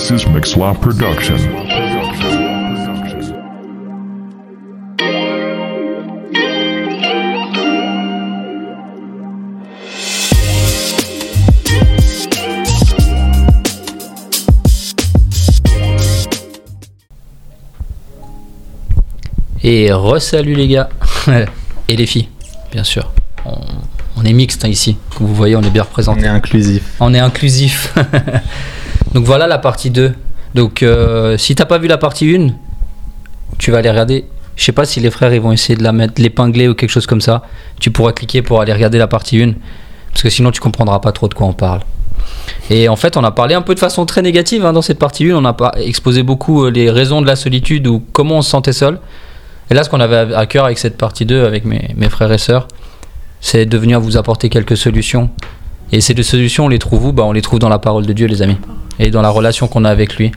This is Mixlaw Production. Et re-salut les gars. Et les filles, bien sûr. On, on est mixte hein, ici. Comme vous voyez, on est bien On représenté. est inclusif. On est inclusif. Donc voilà la partie 2. Donc euh, si t'as pas vu la partie 1, tu vas aller regarder. Je sais pas si les frères ils vont essayer de la mettre, l'épingler ou quelque chose comme ça. Tu pourras cliquer pour aller regarder la partie 1. Parce que sinon tu comprendras pas trop de quoi on parle. Et en fait, on a parlé un peu de façon très négative hein, dans cette partie 1. On a exposé beaucoup euh, les raisons de la solitude ou comment on se sentait seul. Et là, ce qu'on avait à cœur avec cette partie 2, avec mes, mes frères et sœurs, c'est de venir vous apporter quelques solutions. Et ces deux solutions, on les trouve où? Bah, On les trouve dans la parole de Dieu, les amis, et dans la relation qu'on a avec lui.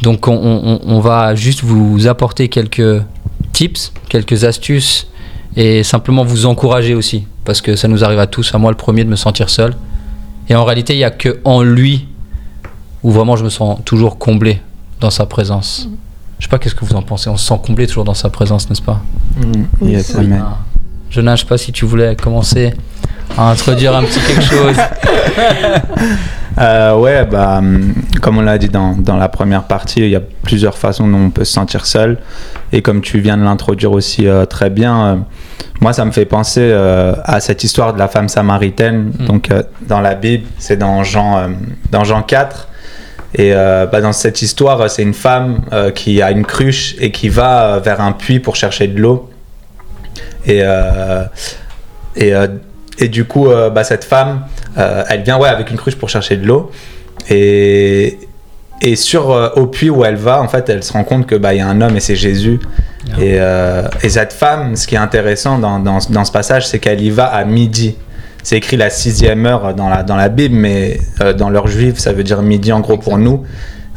Donc, on, on- on va juste vous apporter quelques tips, quelques astuces, et simplement vous encourager aussi, parce que ça nous arrive à tous, à moi le premier, de me sentir seul. Et en réalité, il n'y a que en lui où vraiment je me sens toujours comblé dans sa présence. Je sais pas qu'est-ce que vous en pensez. On se sent comblé toujours dans sa présence, n'est-ce pas? Mm, yes, amen. Ah. Jonas, je sais pas si tu voulais commencer à introduire un petit quelque chose. Euh, ouais, bah, hum, comme on l'a dit dans, dans la première partie, il y a plusieurs façons dont on peut se sentir seul. Et comme tu viens de l'introduire aussi euh, très bien, euh, moi, ça me fait penser euh, à cette histoire de la femme samaritaine. Mm. Donc, dans la Bible, c'est dans Jean, dans Jean 4. Et euh, bah, dans cette histoire, c'est une femme euh, qui a une cruche et qui va euh, vers un puits pour chercher de l'eau. Et, et, et du coup, euh, bah, cette femme, euh, elle vient ouais, avec une cruche pour chercher de l'eau. Et, et sur, euh, au puits où elle va, en fait, elle se rend compte que bah, y a un homme et c'est Jésus. Ah. Et, et cette femme, ce qui est intéressant dans, dans, dans ce passage, c'est qu'elle y va à midi. C'est écrit la sixième heure dans la, dans la Bible, mais dans l'heure juive, ça veut dire midi en gros pour nous.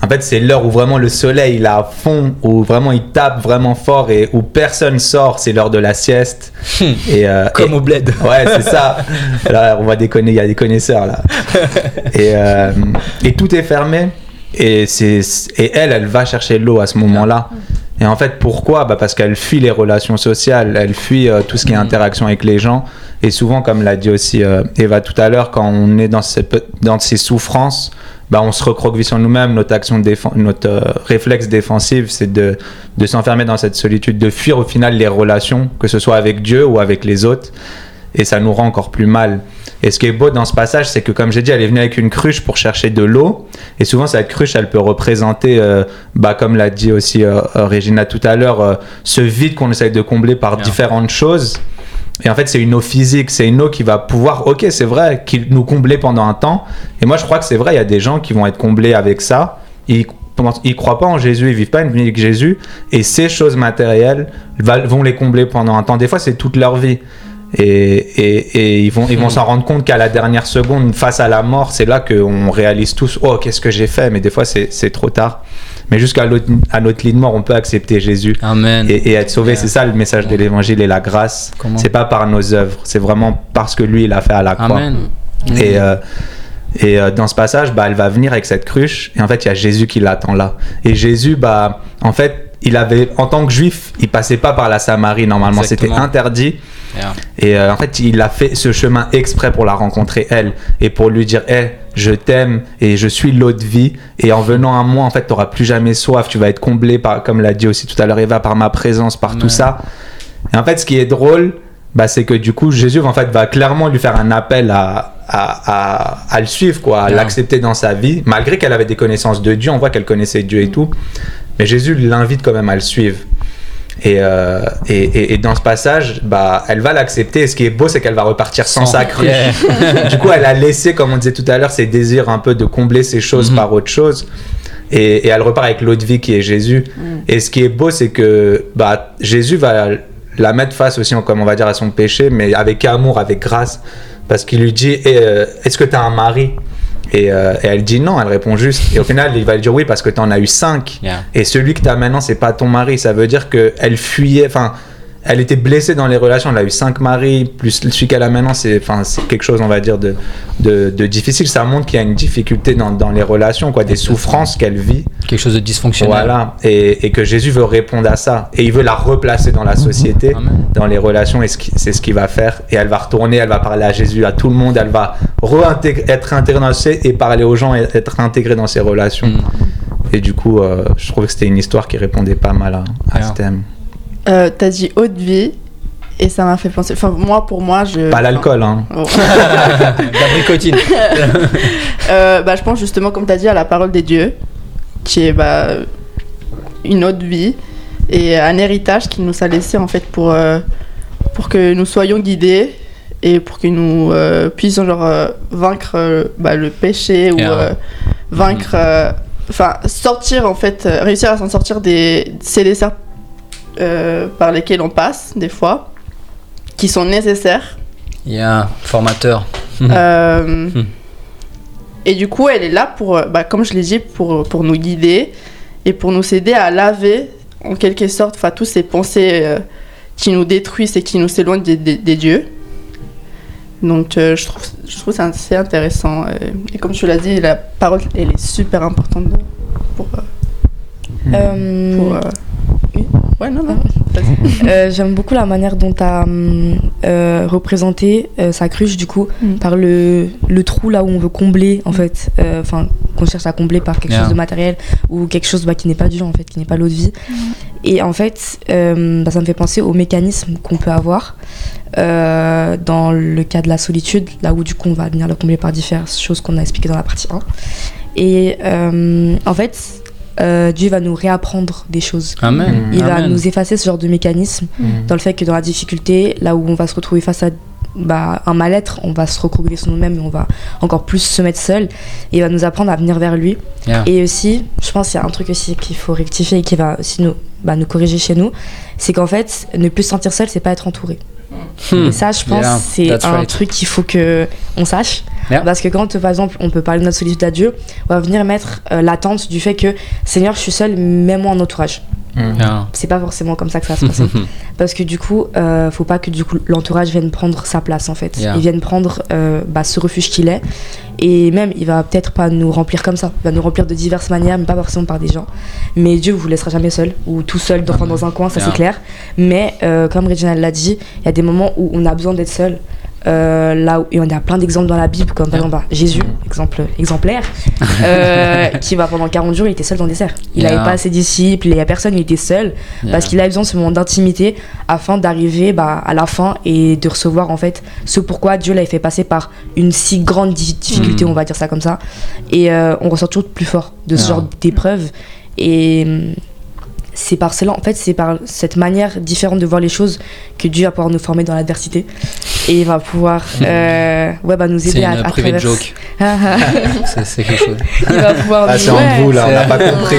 En fait, c'est l'heure où vraiment le soleil il est à fond, où vraiment il tape vraiment fort et où personne sort. C'est l'heure de la sieste. Et, euh, Comme et- au bled. Ouais, c'est ça. Là, on va déconner, il y a des connaisseurs là. Et, euh, et tout est fermé. Et, c'est, et elle, elle va chercher de l'eau à ce moment-là. Et en fait, pourquoi bah Parce qu'elle fuit les relations sociales, elle fuit euh, tout ce qui est Mhm. interaction avec les gens. Et souvent, comme l'a dit aussi euh, Eva tout à l'heure, quand on est dans ces, dans ces souffrances, bah, on se recroqueville sur nous-mêmes. Notre action défen- notre euh, réflexe défensif, c'est de, de s'enfermer dans cette solitude, de fuir au final les relations, que ce soit avec Dieu ou avec les autres et ça nous rend encore plus mal. Et ce qui est beau dans ce passage, c'est que comme j'ai dit, elle est venue avec une cruche pour chercher de l'eau. Et souvent, cette cruche, elle peut représenter, euh, bah, comme l'a dit aussi euh, euh, Régina tout à l'heure, euh, ce vide qu'on essaye de combler par différentes choses. Et en fait, c'est une eau physique, c'est une eau qui va pouvoir, ok, c'est vrai, qui nous combler pendant un temps. Et moi, je crois que c'est vrai, il y a des gens qui vont être comblés avec ça. Ils ils croient pas en Jésus, ils vivent pas une vie avec Jésus. Et ces choses matérielles vont les combler pendant un temps. Des fois, c'est toute leur vie. Et, et, et ils vont, ils vont s'en rendre compte qu'à la dernière seconde, face à la mort, c'est là qu'on réalise tous Oh, qu'est-ce que j'ai fait? Mais des fois, c'est trop tard. Mais jusqu'à notre lit de mort, on peut accepter Jésus Amen. et, et être sauvé. C'est ça le message de l'évangile et la grâce. C'est pas par nos œuvres, c'est vraiment parce que lui, il a fait à la croix. Amen. Et, euh, et euh, dans ce passage, bah, elle va venir avec cette cruche. Et en fait, il y a Jésus qui l'attend là. Et Jésus, bah, en fait, il avait, en tant que juif, il passait pas par la Samarie normalement. C'était interdit. Yeah. Et euh, en fait, il a fait ce chemin exprès pour la rencontrer, elle, et pour lui dire Hé, je t'aime et je suis l'eau de vie. Et en venant à moi, en fait, tu n'auras plus jamais soif. Tu vas être comblé, par, comme l'a dit aussi tout à l'heure Eva, par ma présence, par tout ça. Et en fait, ce qui est drôle, bah, c'est que du coup, Jésus en fait, va clairement lui faire un appel à, à, à, à le suivre, quoi, à Yeah. l'accepter dans sa vie. Malgré qu'elle avait des connaissances de Dieu, on voit qu'elle connaissait Dieu et tout. Mais Jésus l'invite quand même à le suivre. Et, euh, et, et- et dans ce passage, bah, elle va l'accepter. Et ce qui est beau, c'est qu'elle va repartir sans, Sans- sa cruche. Yeah. du coup, elle a laissé, comme on disait tout à l'heure, ses désirs un peu de combler ces choses Mhm. par autre chose. Et, et elle repart avec l'eau de vie qui est Jésus. Et ce qui est beau, c'est que bah, Jésus va la mettre face aussi, comme on va dire, à son péché, mais avec amour, avec grâce. Parce qu'il lui dit Eh, euh, Est-ce que tu as un mari? Et, euh, et elle dit non, elle répond juste. Et au final, il va lui dire oui parce que tu en as eu cinq. Yeah. Et celui que tu as maintenant, c'est pas ton mari. Ça veut dire qu'elle fuyait, enfin, elle était blessée dans les relations. Elle a eu cinq maris, plus celui qu'elle a maintenant, c'est enfin, quelque chose, on va dire, de, de, de difficile. Ça montre qu'il y a une difficulté dans, dans les relations, quoi, des souffrances qu'elle vit. Quelque chose de dysfonctionnel. Voilà. Et, et que Jésus veut répondre à ça. Et il veut la replacer dans la société, Amen. dans les relations. Et c'est ce qu'il va faire. Et elle va retourner, elle va parler à Jésus, à tout le monde. Elle va être intégrée dans société et parler aux gens et être intégrée dans ses relations. Mm. Et du coup, euh, je trouvais que c'était une histoire qui répondait pas mal à, à ce thème. Euh, T'as dit haute vie et ça m'a fait penser. Enfin, moi, pour moi, je. Pas l'alcool, hein. Oh. La bricotine. Euh, bah, je pense justement, comme tu as dit, à la parole des dieux, qui est bah, une autre vie et un héritage qu'il nous a laissé en fait pour, euh, pour que nous soyons guidés et pour que nous euh, puissions genre, euh, vaincre euh, bah, le péché ou Et, vaincre. euh, Enfin, sortir en fait, euh, réussir à s'en sortir des ces desserts euh, par lesquels on passe des fois, qui sont nécessaires. Il y a un formateur. Euh, Hmm. Et du coup, elle est là pour, euh, bah, comme je l'ai dit, pour, pour nous guider et pour nous aider à laver, en quelque sorte, enfin, tous ces pensées euh, qui nous détruisent et qui nous éloignent des, des- des dieux. Donc, euh, je trouve, je trouve ça assez intéressant. et comme tu l'as dit, la parole, elle est super importante pour. euh, Euh, pour, euh, Ouais, non, non. euh, J'aime beaucoup la manière dont tu as représenté euh, sa cruche, du coup, Mm. par le, le trou là où on veut combler, en fait. euh, Enfin, qu'on cherche à combler par quelque Yeah. chose de matériel ou quelque chose bah, qui n'est pas Dieu, en fait, qui n'est pas l'eau de vie. Et en fait, euh, bah, ça me fait penser aux mécanismes qu'on peut avoir euh, dans le cas de la solitude, là où du coup on va venir le combler par différentes choses qu'on a expliquées dans la partie 1. Et euh, en fait, euh, Dieu va nous réapprendre des choses. Amen. Il va nous effacer ce genre de mécanisme Mm. dans le fait que dans la difficulté, là où on va se retrouver face à bah, un mal-être, on va se recroqueviller sur nous-mêmes et on va encore plus se mettre seul. Et il va nous apprendre à venir vers lui. Yeah. Et aussi, je pense qu'il y a un truc aussi qu'il faut rectifier et qui va aussi nous, bah, nous corriger chez nous, c'est qu'en fait, ne plus se sentir seul, c'est pas être entouré. Hmm. Et ça, je pense, Yeah, c'est un right. truc qu'il faut que on sache. Yeah. Parce que quand, par exemple, on peut parler de notre solitude à Dieu, on va venir mettre euh, l'attente du fait que Seigneur, je suis seul, mets-moi en entourage. Mm. Yeah. C'est pas forcément comme ça que ça va se passer. Parce que du coup, euh, faut pas que du coup l'entourage vienne prendre sa place en fait. Yeah. Il vienne prendre euh, bah, ce refuge qu'il est. Et même, il va peut-être pas nous remplir comme ça. Il va nous remplir de diverses manières, mais pas forcément par des gens. Mais Dieu vous laissera jamais seul ou tout seul dans, dans un coin, ça Yeah. c'est clair. Mais euh, comme Reginald l'a dit, il y a des moments où on a besoin d'être seul. Euh, là où et on a plein d'exemples dans la Bible, comme par Yeah. exemple bah, Jésus, exemple exemplaire, euh, qui va pendant 40 jours, il était seul dans le désert. Il Yeah. n'avait pas ses disciples, il n'y a personne, il était seul Yeah. parce qu'il a besoin de ce moment d'intimité afin d'arriver bah, à la fin et de recevoir en fait ce pourquoi Dieu l'avait fait passer par une si grande di- difficulté, Mm. on va dire ça comme ça. Et euh, on ressort toujours plus fort de ce genre d'épreuve. Et hum, c'est par cela, en fait, c'est par cette manière différente de voir les choses que Dieu va pouvoir nous former dans l'adversité et il va pouvoir euh, ouais, bah, nous aider à, à travers- joke. C'est- C'est quelque chose. il va pouvoir Ah, c'est ouais. en vous là, on n'a pas compris.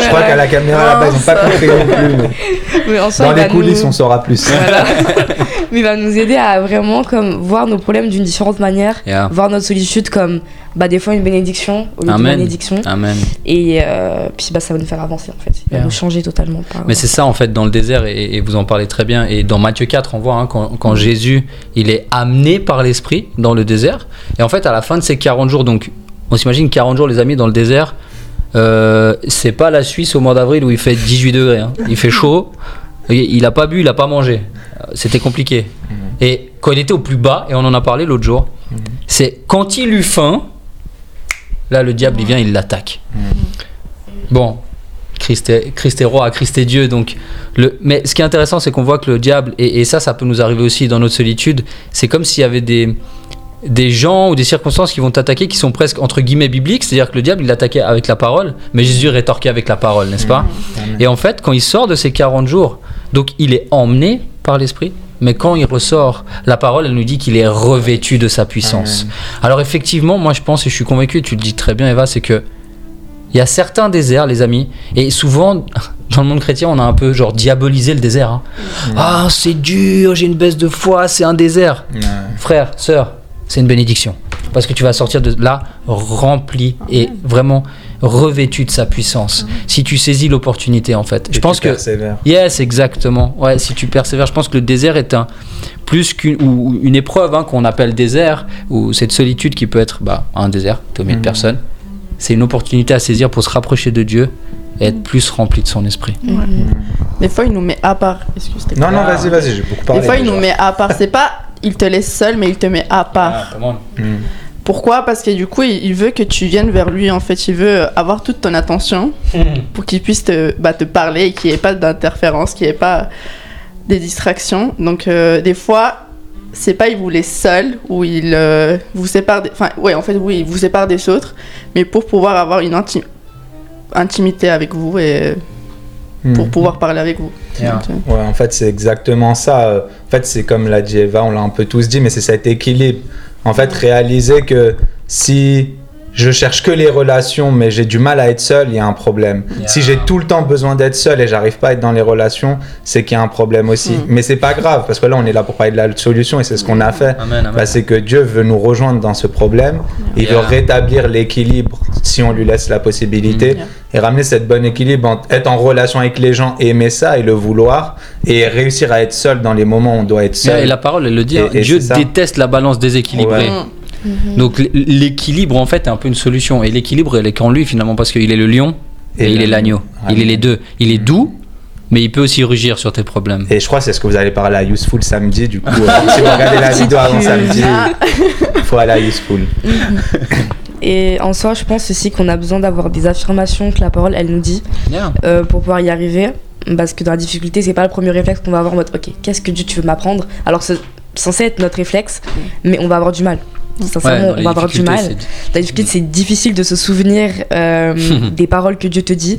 Je crois qu'à la caméra là-bas, ils n'ont pas compris non plus. mais Mais en soi, Dans les coulisses, nous- on saura plus. Voilà. Mais il va nous aider à vraiment comme voir nos problèmes d'une différente manière, Yeah. voir notre solitude comme bah, des fois une bénédiction au lieu d'une Amen. malédiction. Amen. Et euh, puis bah, ça va nous faire avancer en fait. Va Yeah. nous changer totalement. Par... Mais c'est ça en fait dans le désert et, et vous en parlez très bien et dans Matthieu 4 on voit hein, quand, quand Jésus il est amené par l'esprit dans le désert et en fait à la fin de ces 40 jours donc on s'imagine 40 jours les amis dans le désert euh, c'est pas la Suisse au mois d'avril où il fait 18 degrés hein. il fait chaud il il a pas bu il a pas mangé. C'était compliqué. Et quand il était au plus bas et on en a parlé l'autre jour c'est quand il eut faim là le diable il vient il l'attaque. Bon Christ est, Christ est roi, Christ est Dieu. Donc le, mais ce qui est intéressant, c'est qu'on voit que le diable, et, et ça, ça peut nous arriver aussi dans notre solitude, c'est comme s'il y avait des, des gens ou des circonstances qui vont t'attaquer qui sont presque entre guillemets bibliques. C'est-à-dire que le diable, il l'attaquait avec la parole, mais Jésus rétorquait avec la parole, n'est-ce pas Et en fait, quand il sort de ces 40 jours, donc il est emmené par l'Esprit. Mais quand il ressort, la parole, elle nous dit qu'il est revêtu de sa puissance. Alors effectivement, moi je pense et je suis convaincu, tu le dis très bien Eva, c'est que il y a certains déserts, les amis, et souvent dans le monde chrétien, on a un peu genre diabolisé le désert. hein. Ah, c'est dur, j'ai une baisse de foi, c'est un désert. Ouais. Frère, sœur, c'est une bénédiction. Parce que tu vas sortir de là rempli et vraiment revêtu de sa puissance, si tu saisis l'opportunité en fait. Et Je pense tu que persévères. Yes, exactement. Ouais, si tu persévères, je pense que le désert est un plus qu'une ou une épreuve hein, qu'on appelle désert ou cette solitude qui peut être bah, un désert, t'es au milieu de Mhm. C'est une opportunité à saisir pour se rapprocher de Dieu et être plus rempli de son esprit. Des fois, il nous met à part. Excuse, t'es Non, non, Ah. vas-y, vas-y, j'ai beaucoup parlé. Des fois, il nous met à part. C'est pas il te laisse seul, mais il te met à part. Mm. Pourquoi? Parce que du coup, il, il veut que tu viennes vers lui. En fait, il veut avoir toute ton attention pour qu'il puisse te, bah, te parler et qu'il n'y ait pas d'interférence, qu'il n'y ait pas des distractions. Donc, euh, des fois, c'est pas il vous laisse seul ou il euh, vous sépare. Des... Enfin, ouais, en fait, oui, il vous sépare des autres, mais pour pouvoir avoir une inti- intimité avec vous et pour Mm. pouvoir parler avec vous. Yeah. Euh, Ouais, en fait, c'est exactement ça. Euh, En fait, c'est comme l'a dit Eva, on l'a un peu tous dit, mais c'est cet équilibre. En fait, réaliser que si je cherche que les relations, mais j'ai du mal à être seul, il y a un problème. Yeah. Si j'ai tout le temps besoin d'être seul et j'arrive pas à être dans les relations, c'est qu'il y a un problème aussi. Mm. Mais c'est pas grave, parce que là, on est là pour parler de la solution et c'est ce qu'on a fait. Amen, amen. Bah, c'est que Dieu veut nous rejoindre dans ce problème. Il veut rétablir l'équilibre si on lui laisse la possibilité Mm. et ramener cette bonne équilibre entre être en relation avec les gens, aimer ça et le vouloir et réussir à être seul dans les moments où on doit être Yeah, seul. et la parole, elle le dit, Et- hein, et Dieu déteste la balance déséquilibrée. Ouais. mm. Donc l- l'équilibre en fait est un peu une solution. Et l'équilibre elle est qu'en lui finalement parce qu'il est le lion et, Et il est l'agneau. Il est les deux. Il est doux, mais il peut aussi rugir sur tes problèmes. Et je crois que c'est ce que vous allez parler à Useful samedi. Du coup, euh, si vous regardez la vidéo avant samedi, il faut aller à Useful. Et en soi, je pense aussi qu'on a besoin d'avoir des affirmations que la parole, elle nous dit, Yeah. euh, pour pouvoir y arriver. Parce que dans la difficulté, c'est pas le premier réflexe qu'on va avoir en mode, ok, qu'est-ce que Dieu tu veux m'apprendre? Alors c'est censé être notre réflexe, mais on va avoir du mal. Sincèrement, on va avoir du mal. c'est- La difficulté, c'est difficile de se souvenir euh, des paroles que Dieu te dit,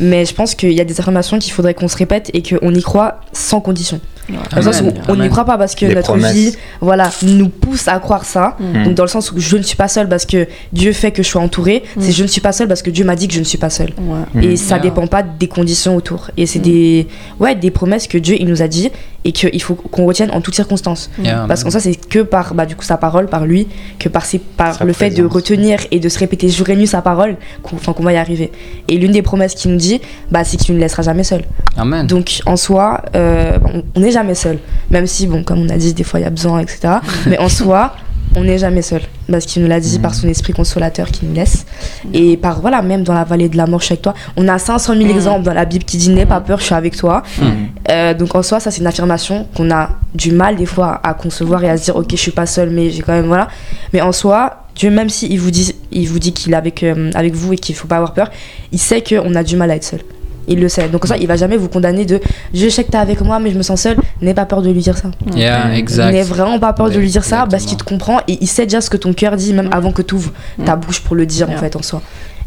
mais je pense qu'il y a des affirmations qu'il faudrait qu'on se répète et qu'on y croit sans condition. Dans le sens où on n'y croit pas parce que Des notre promesses. vie, voilà, nous pousse à croire ça. Mm. Donc dans le sens où je ne suis pas seule parce que Dieu fait que je sois entourée, Mm. c'est je ne suis pas seule parce que Dieu m'a dit que je ne suis pas seule. Ouais. Et Mm. ça Yeah. dépend pas des conditions autour. Et c'est Mm. des, ouais, des promesses que Dieu il nous a dit et qu'il faut qu'on retienne en toutes circonstances. Yeah, Parce amen. ça, c'est que par bah, du coup, sa parole, par lui, que par, ses, par Sa le fait de retenir et de se répéter jour et nuit sa parole qu'on va y arriver. Et l'une des promesses qu'il nous dit, bah, c'est qu'il ne nous laissera jamais seul. Amen. Donc en soi, euh, on- on n'est jamais seul. Même si, bon, comme on a dit, des fois il y a besoin, etc. Mais en soi, on n'est jamais seul. Parce qu'il nous l'a dit Mm. par son esprit consolateur qui nous laisse. Et par, voilà, même dans la vallée de la mort, je suis avec toi. On a 500 000 Mm. exemples dans la Bible qui dit N'aie pas peur, je suis avec toi. Mm. Euh, donc en soi, ça c'est une affirmation qu'on a du mal des fois à concevoir et à se dire Ok, je suis pas seul, mais j'ai quand même. Voilà. Mais en soi, Dieu, même s'il vous dit il vous dit qu'il est avec, euh, avec vous et qu'il faut pas avoir peur, il sait qu'on a du mal à être seul. Il le sait. Donc en soi, il va jamais vous condamner de Je sais que t'es avec moi, mais je me sens seul. N'aie pas peur de lui dire ça. Yeah, Mm. exact. N'aie vraiment pas peur de lui dire ça parce qu'il te comprend et il sait déjà ce que ton cœur dit, même Mm. avant que tu ouvres ta bouche pour le dire en fait en soi.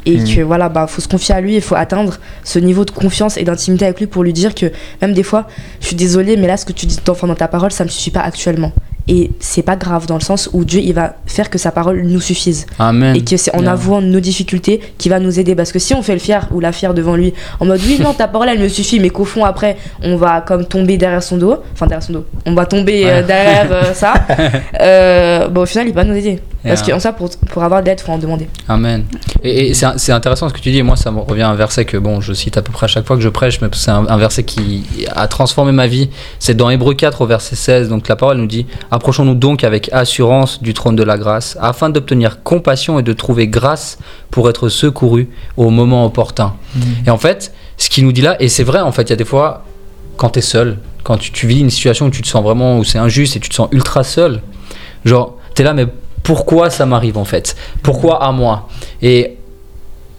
Et Mm. que voilà, bah faut se confier à lui, il faut atteindre ce niveau de confiance et d'intimité avec lui pour lui dire que même des fois, je suis désolée, mais là ce que tu dis enfin, dans ta parole, ça me suffit pas actuellement. Et c'est pas grave dans le sens où Dieu il va faire que sa parole nous suffise. Amen. et que c'est en Yeah. avouant nos difficultés qui va nous aider. Parce que si on fait le fier ou la fière devant lui en mode oui non ta parole elle me suffit mais qu'au fond après on va comme tomber derrière son dos. Enfin derrière son dos. On va tomber euh, derrière euh, ça. Euh, bon au final il va nous aider parce qu'en ça pour, pour avoir d'aide faut en demander Amen. Et, et c'est intéressant ce que tu dis. Et moi, ça me revient à un verset que bon, je cite à peu près à chaque fois que je prêche, mais c'est un, un verset qui a transformé ma vie. C'est dans Hébreu 4 au verset 16. Donc la parole nous dit Approchons-nous donc avec assurance du trône de la grâce, afin d'obtenir compassion et de trouver grâce pour être secouru au moment opportun. Et en fait, ce qu'il nous dit là, et c'est vrai, en fait, il y a des fois, quand tu es seul, quand tu, tu vis une situation où tu te sens vraiment, où c'est injuste et tu te sens ultra seul, genre, tu es là, mais pourquoi ça m'arrive en fait Pourquoi à moi Et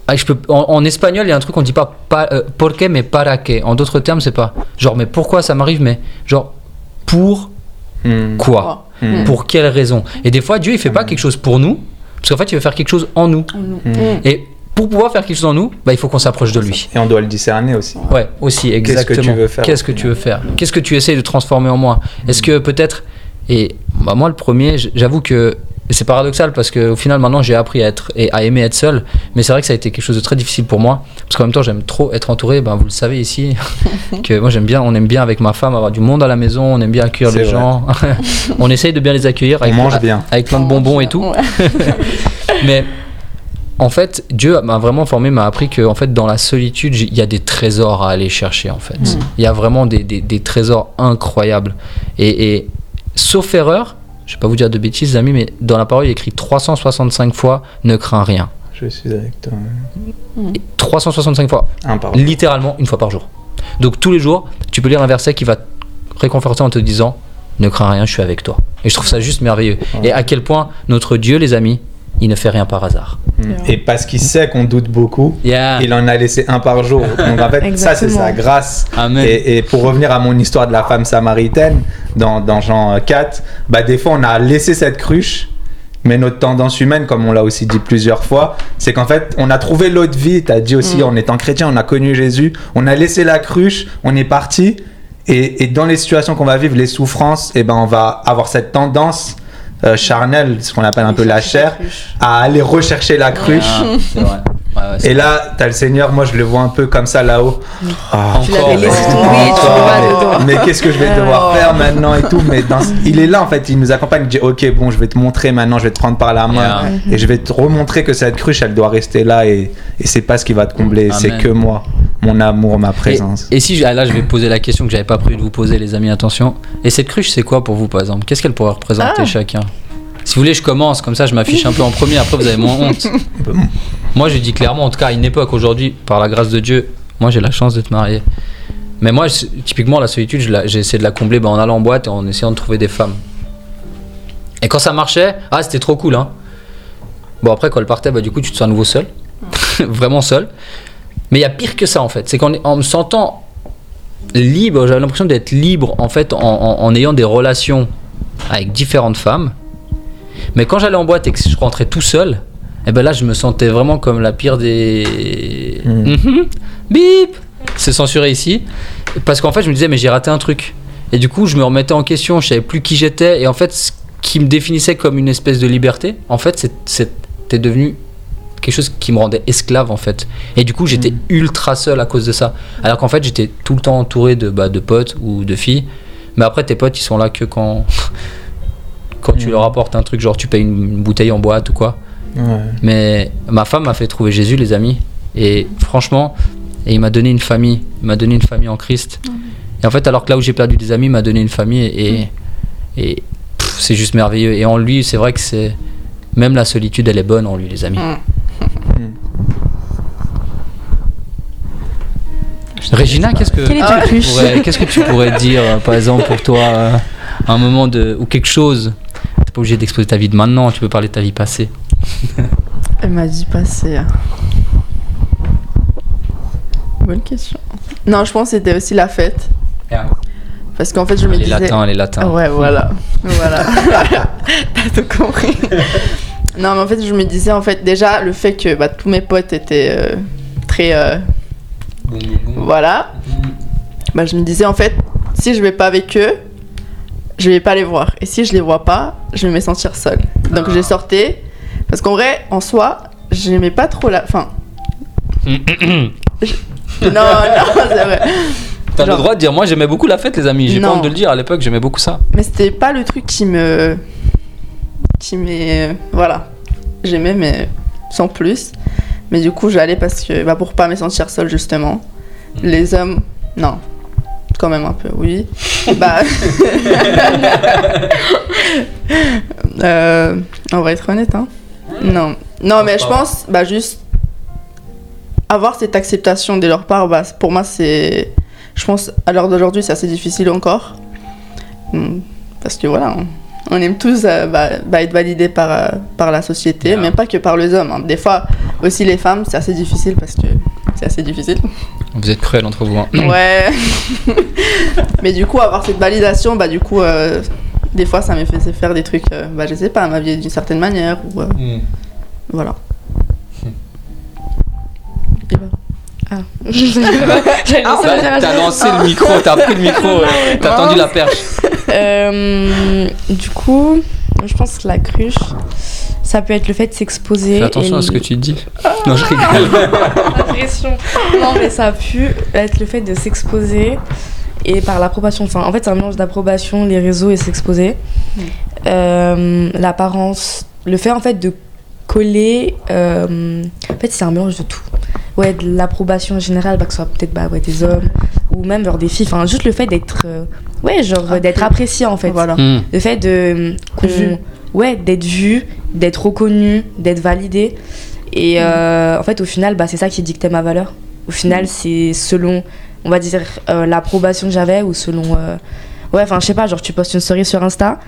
ah, je peux, en, en espagnol, il y a un truc qu'on dit pas, pa, euh, por qué, mais para qué. En d'autres termes, c'est pas genre, mais pourquoi ça m'arrive Mais genre, pour Mm. quoi Mm. Pour quelle raison Et des fois, Dieu, il fait pas quelque chose pour nous, parce qu'en fait, il veut faire quelque chose en nous. Mm. Et pour pouvoir faire quelque chose en nous, bah, il faut qu'on s'approche de lui. Et on doit le discerner aussi. Ouais, aussi, Qu'est-ce que exactement. tu veux faire Qu'est-ce que tu veux faire? Qu'est-ce que tu essayes de transformer en moi? Est-ce que peut-être. Et bah, moi, le premier, j'avoue que. Et C'est paradoxal parce qu'au final, maintenant, j'ai appris à, être, et à aimer être seul. Mais c'est vrai que ça a été quelque chose de très difficile pour moi. Parce qu'en même temps, j'aime trop être entouré. Ben, vous le savez ici. que moi, j'aime bien. On aime bien avec ma femme avoir du monde à la maison. On aime bien accueillir les vrai. gens. on essaye de bien les accueillir. On Avec, mange bien. Avec plein de bonbons et tout. Mais en fait, Dieu m'a vraiment formé, m'a appris que en fait, dans la solitude, il y a des trésors à aller chercher. En fait, il y a vraiment des, des- des trésors incroyables. Et, et sauf erreur, je vais pas vous dire de bêtises, amis, mais dans la parole, il est écrit 365 fois ne crains rien. Je suis avec toi. Et 365 fois, Un par littéralement une fois par jour. Donc tous les jours, tu peux lire un verset qui va te réconforter en te disant ne crains rien, je suis avec toi. Et je trouve ça juste merveilleux. Et à quel point notre Dieu, les amis, il ne fait rien par hasard. Mm. Et parce qu'il sait qu'on doute beaucoup, Yeah. il en a laissé un par jour. Donc en fait, ça c'est sa grâce. Amen. Et, et pour revenir à mon histoire de la femme samaritaine, dans, dans Jean 4, bah, des fois on a laissé cette cruche, mais notre tendance humaine, comme on l'a aussi dit plusieurs fois, c'est qu'en fait on a trouvé l'autre vie, tu as dit aussi en étant chrétien, on a connu Jésus, on a laissé la cruche, on est parti, et, et dans les situations qu'on va vivre, les souffrances, et ben on va avoir cette tendance euh, charnelle, ce qu'on appelle un peu la chair, à aller rechercher la cruche. Ah, c'est vrai. Ouais, ouais, c'est Et là, t'as le Seigneur, moi je le vois un peu comme ça là-haut. Tu l'avais laissé encore. tomber, tu encore, le vois mais- dedans. Mais qu'est-ce que je vais devoir faire maintenant et tout Mais dans- il est là en fait, il nous accompagne, il dit ok bon je vais te montrer maintenant, je vais te prendre par la main Yeah. et je vais te remontrer que cette cruche elle doit rester là et, et c'est pas ce qui va te combler, c'est que moi, mon amour, ma présence. Et, et si je- ah, là je vais poser la question que j'avais pas prévu de vous poser les amis attention. Et cette cruche c'est quoi pour vous par exemple? Qu'est-ce qu'elle pourrait représenter Ah. chacun? Si vous voulez je commence comme ça je m'affiche un peu en premier après vous avez moins honte. Moi je dis clairement en tout cas à une époque aujourd'hui par la grâce de Dieu moi j'ai la chance de te marier. Mais moi typiquement la solitude j'ai essayé de la combler bah, en allant en boîte et en essayant de trouver des femmes. Et quand ça marchait ah c'était trop cool hein. Bon après quand elle partait bah du coup tu te sens à nouveau seul. Vraiment seul. Mais il y a pire que ça en fait. C'est qu'en en me sentant libre, j'avais l'impression d'être libre en fait en, en- en ayant des relations avec différentes femmes. Mais quand j'allais en boîte et que je rentrais tout seul, et ben là je me sentais vraiment comme la pire des. Mm. Mhm. Bip C'est censuré ici. Parce qu'en fait je me disais mais j'ai raté un truc. Et du coup je me remettais en question, je savais plus qui j'étais. Et en fait ce qui me définissait comme une espèce de liberté, en fait c'est- c'était devenu quelque chose qui me rendait esclave en fait. Et du coup, j'étais ultra seul à cause de ça. Alors qu'en fait, j'étais tout le temps entouré de, bah, de potes ou de filles. Mais après, tes potes, ils sont là que quand, quand tu Mm. leur apportes un truc, genre tu payes une, une bouteille en boîte ou quoi. Ouais. Mais ma femme m'a fait trouver Jésus, les amis. Et franchement, et il m'a donné une famille. Il m'a donné une famille en Christ. Et en fait, alors que là où j'ai perdu des amis, il m'a donné une famille. Et, et pff, c'est juste merveilleux. Et en lui, c'est vrai que c'est. Même la solitude, elle est bonne en lui, les amis. Mm. Régina, qu'est-ce que, pourrais- qu'est-ce que tu pourrais dire, euh, par exemple, pour toi, euh, un moment de, ou quelque chose? T'es pas obligé d'exposer ta vie de maintenant, tu peux parler de ta vie passée. Elle m'a dit passer. Bonne question. Non, je pense que c'était aussi la fête. Parce qu'en fait, je me les disais. latins, les latins. Ah ouais, voilà. voilà. T'as tout compris. non, mais en fait, je me disais, en fait, déjà, le fait que bah, tous mes potes étaient euh, très. euh, voilà. Bah, je me disais, en fait, si je vais pas avec eux, je vais pas les voir. Et si je les vois pas, je vais me sentir seule. Donc, j'ai sorti. Parce qu'en vrai, en soi, j'aimais pas trop la. Enfin. Non, non, c'est vrai. T'as le droit de dire, moi j'aimais beaucoup la fête, les amis. J'ai pas honte de le dire, à l'époque j'aimais beaucoup ça. Mais c'était pas le truc qui me. qui m'est. Voilà. J'aimais, mais sans plus. Mais du coup, j'allais parce que. Bah, pour pas me sentir seule, justement. Les hommes. Non. Quand même un peu, oui. bah. Euh, on va être honnête, hein. Non. Non, mais je pense, bah, juste. Avoir cette acceptation de leur part, bah, pour moi, c'est. Je pense, à l'heure d'aujourd'hui, c'est assez difficile encore. Hmm, Parce que voilà, on, aime tous euh, bah, bah, être validés par, euh, par la société, Yeah. mais pas que par les hommes. hein. Des fois, aussi les femmes, c'est assez difficile parce que c'est assez difficile. Vous êtes cruels entre vous. hein. Ouais. mais du coup, avoir cette validation, bah du coup, euh, des fois, ça me faisait faire des trucs, bah je sais pas, m'habiller d'une certaine manière ou euh, voilà. Et bah. J'allais lancer T'as l'interrogation. t'as lancé le micro, t'as pris le micro, euh, t'as tendu la perche. Euh, du coup, je pense que la cruche, ça peut être le fait de s'exposer. Fais attention et à ce que tu dis. Non, je rigole. L'impression. Non, mais ça a pu être le fait de s'exposer et par l'approbation. Enfin, en fait, c'est un mélange d'approbation, les réseaux et s'exposer. Mm. Euh, L'apparence, le fait en fait de coller. euh, en fait, c'est un mélange de tout. Ouais, de l'approbation générale, bah, que ce soit peut-être bah, ouais, des hommes ou même genre des filles. Enfin, juste le fait d'être. euh, ouais, genre euh, d'être apprécié en fait. Voilà. Hmm. Le fait de. qu'on-. Ouais, d'être vu, d'être reconnu, d'être validé. Et euh, en fait, au final, bah, c'est ça qui dictait ma valeur. Au final, c'est selon, on va dire, euh, l'approbation que j'avais ou selon. Ouais, enfin, je sais pas, genre, tu postes une story sur Insta,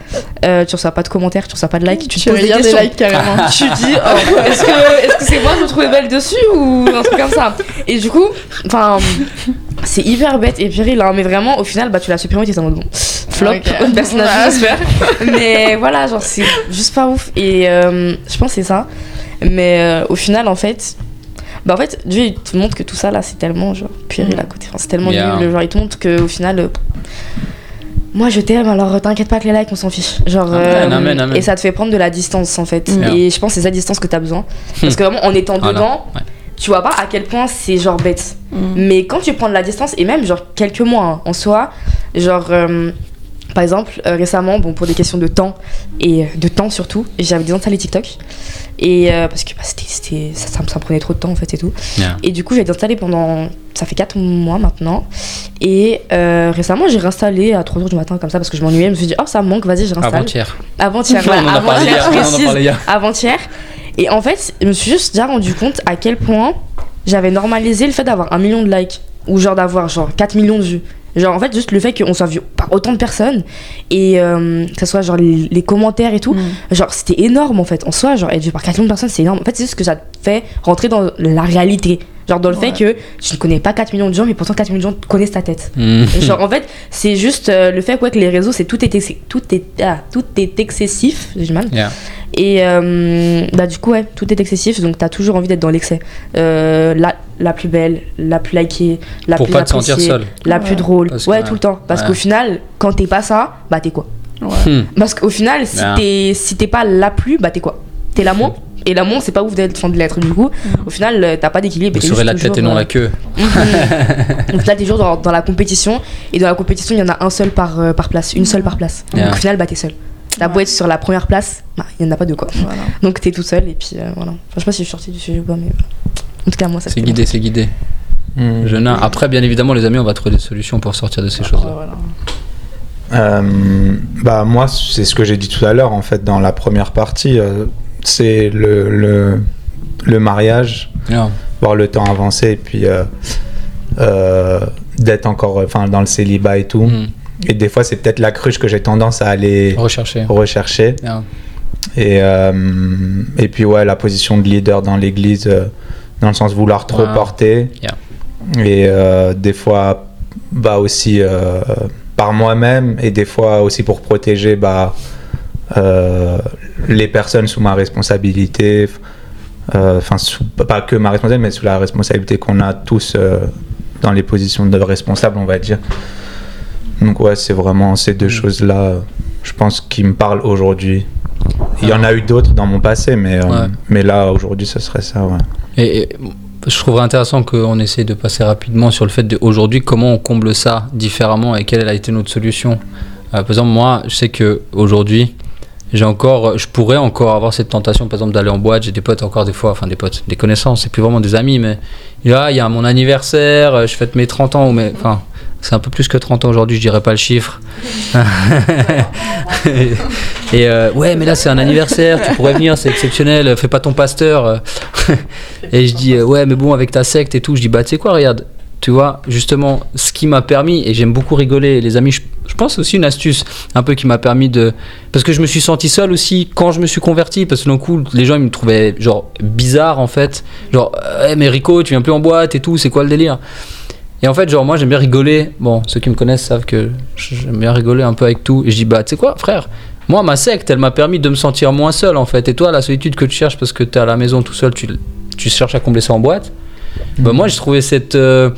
euh, tu reçois pas de commentaires, tu reçois pas de likes, tu te Tu poses des regardes des questions. likes carrément. tu dis, oh, est-ce que est-ce que c'est moi je me trouvais belle dessus ou un truc comme ça? Et du coup, enfin, c'est hyper bête et péril, hein, mais vraiment, au final, bah, tu l'as supprimé, tu es en mode bon, flop, Ok. autre personnage, Ouais. j'espère. Mais voilà, genre, c'est juste pas ouf. Et euh, je pense que c'est ça. Mais euh, au final, en fait, bah, en fait, Dieu, il te montre que tout ça là, c'est tellement genre puéril à côté. Enfin, c'est tellement Yeah. nul. Genre, il te montre qu'au final. euh, moi je t'aime, alors t'inquiète pas que les likes on s'en fiche. Genre, Amen, euh, amen, amen. Et ça te fait prendre de la distance en fait. Mm. Et je pense que c'est cette distance que t'as besoin. Parce que vraiment en étant Voilà, dedans, ouais. tu vois pas à quel point c'est genre bête. Mm. Mais quand tu prends de la distance, et même genre quelques mois hein, en soi, genre euh, par exemple euh, récemment, bon pour des questions de temps et euh, de temps surtout, j'avais désinstallé TikTok. Et euh, parce que bah, c'était, c'était- ça, ça, me- ça me prenait trop de temps en fait et tout. Yeah. Et du coup j'ai désinstallé pendant, ça fait 4 mois maintenant. Et euh, récemment j'ai réinstallé à 3h du matin comme ça parce que je m'ennuyais. Je me suis dit oh ça me manque, vas-y je réinstalle. Avant-hier. Avant-hier, voilà, avant-hier, on en hier. avant-hier. Et en fait, je me suis juste déjà rendu compte à quel point j'avais normalisé le fait d'avoir un million de likes ou genre d'avoir genre 4 millions de vues. Genre en fait juste le fait qu'on soit vu par autant de personnes et euh, que ce soit genre les, les commentaires et tout, Mm. genre c'était énorme en fait. En soi, genre être vu par 4 millions de personnes c'est énorme. En fait c'est juste que ça te fait rentrer dans la réalité. Genre dans le fait que tu ne connais pas 4 millions de gens mais pourtant 4 millions de gens connaissent ta tête. Et genre en fait c'est juste euh, le fait ouais, que les réseaux c'est tout est, tout est, ah, tout est excessif, j'ai du mal. Yeah. Et euh, bah, du coup, ouais, tout est excessif, donc t'as toujours envie d'être dans l'excès. Euh, la, la plus belle, la plus likée, la Pour plus pas te sentir appréciée, seul. la Ouais. plus drôle. Parce que- ouais, tout le temps. Parce ouais. qu'au final, quand t'es pas ça, bah t'es quoi Hmm. Parce qu'au final, si t'es si t'es pas la plus, bah t'es quoi T'es la moins. Et la moins, c'est pas ouf d'être enfin, de l'être. Du coup, au final, euh, t'as pas d'équilibre. Vous serez la tête et non euh, la queue. Mhm. Donc là, t'es toujours dans, dans la compétition. Et dans la compétition, il y en a un seul par, euh, par place, une seule par place. Yeah. Donc au final, bah t'es seul. T'as beau Ouais. être sur la première place, bah il y en a pas deux quoi. Voilà. Donc t'es tout seul et puis euh, voilà. Enfin, je sais pas si je suis sortie du sujet ou pas, mais. En tout cas, moi ça C'est guidé, c'est guidé. Hmm. Je nain. Après, bien évidemment, les amis, on va trouver des solutions pour sortir de ces choses-là. voilà. Euh, bah moi c'est ce que j'ai dit tout à l'heure en fait dans la première partie euh, c'est le, le le mariage Yeah. voir le temps avancer et puis euh, euh, d'être encore enfin dans le célibat et tout Hmm. Et des fois c'est peut-être la cruche que j'ai tendance à aller Rechercher. rechercher Yeah. et euh, et puis ouais la position de leader dans l'église euh, dans le sens de vouloir trop porter Yeah. et euh, des fois bah aussi par moi-même et des fois aussi pour protéger bah les personnes sous ma responsabilité enfin pas que ma responsabilité mais sous la responsabilité qu'on a tous dans les positions de responsables on va dire donc ouais c'est vraiment ces deux choses là je pense qui me parlent aujourd'hui. Il y en a eu d'autres dans mon passé mais euh, mais là aujourd'hui ce serait ça ouais. Et, et je trouverais intéressant qu'on essaie de passer rapidement sur le fait d'aujourd'hui comment on comble ça différemment et quelle a été notre solution. Euh, par exemple, moi, je sais que aujourd'hui, j'ai encore, je pourrais encore avoir cette tentation, par exemple, d'aller en boîte. J'ai des potes encore des fois, enfin des potes, des connaissances, c'est plus vraiment des amis, mais là, il y a mon anniversaire, je fête mes 30 ans, ou mes, enfin, c'est un peu plus que 30 ans aujourd'hui, je dirais pas le chiffre. et euh, ouais, mais là, c'est un anniversaire, tu pourrais venir, c'est exceptionnel, fais pas ton pasteur. euh. et je dis, euh, ouais, mais bon, avec ta secte et tout, je dis, bah, tu sais quoi, regarde, tu vois, justement, ce qui m'a permis, et j'aime beaucoup rigoler, les amis, je, je pense aussi une astuce, un peu qui m'a permis de. Parce que je me suis senti seul aussi quand je me suis converti, parce que d'un coup, les gens ils me trouvaient genre bizarre en fait. Genre, Eh, mais Rico, tu viens plus en boîte et tout, c'est quoi le délire? Et en fait, genre, moi j'aime bien rigoler. Bon, ceux qui me connaissent savent que j'aime bien rigoler un peu avec tout. Et je dis, bah, tu sais quoi, frère? Moi, ma secte, elle m'a permis de me sentir moins seul en fait. Et toi, la solitude que tu cherches parce que tu es à la maison tout seul, tu, tu cherches à combler ça en boîte? Bah, moi, j'ai trouvé cette. euh,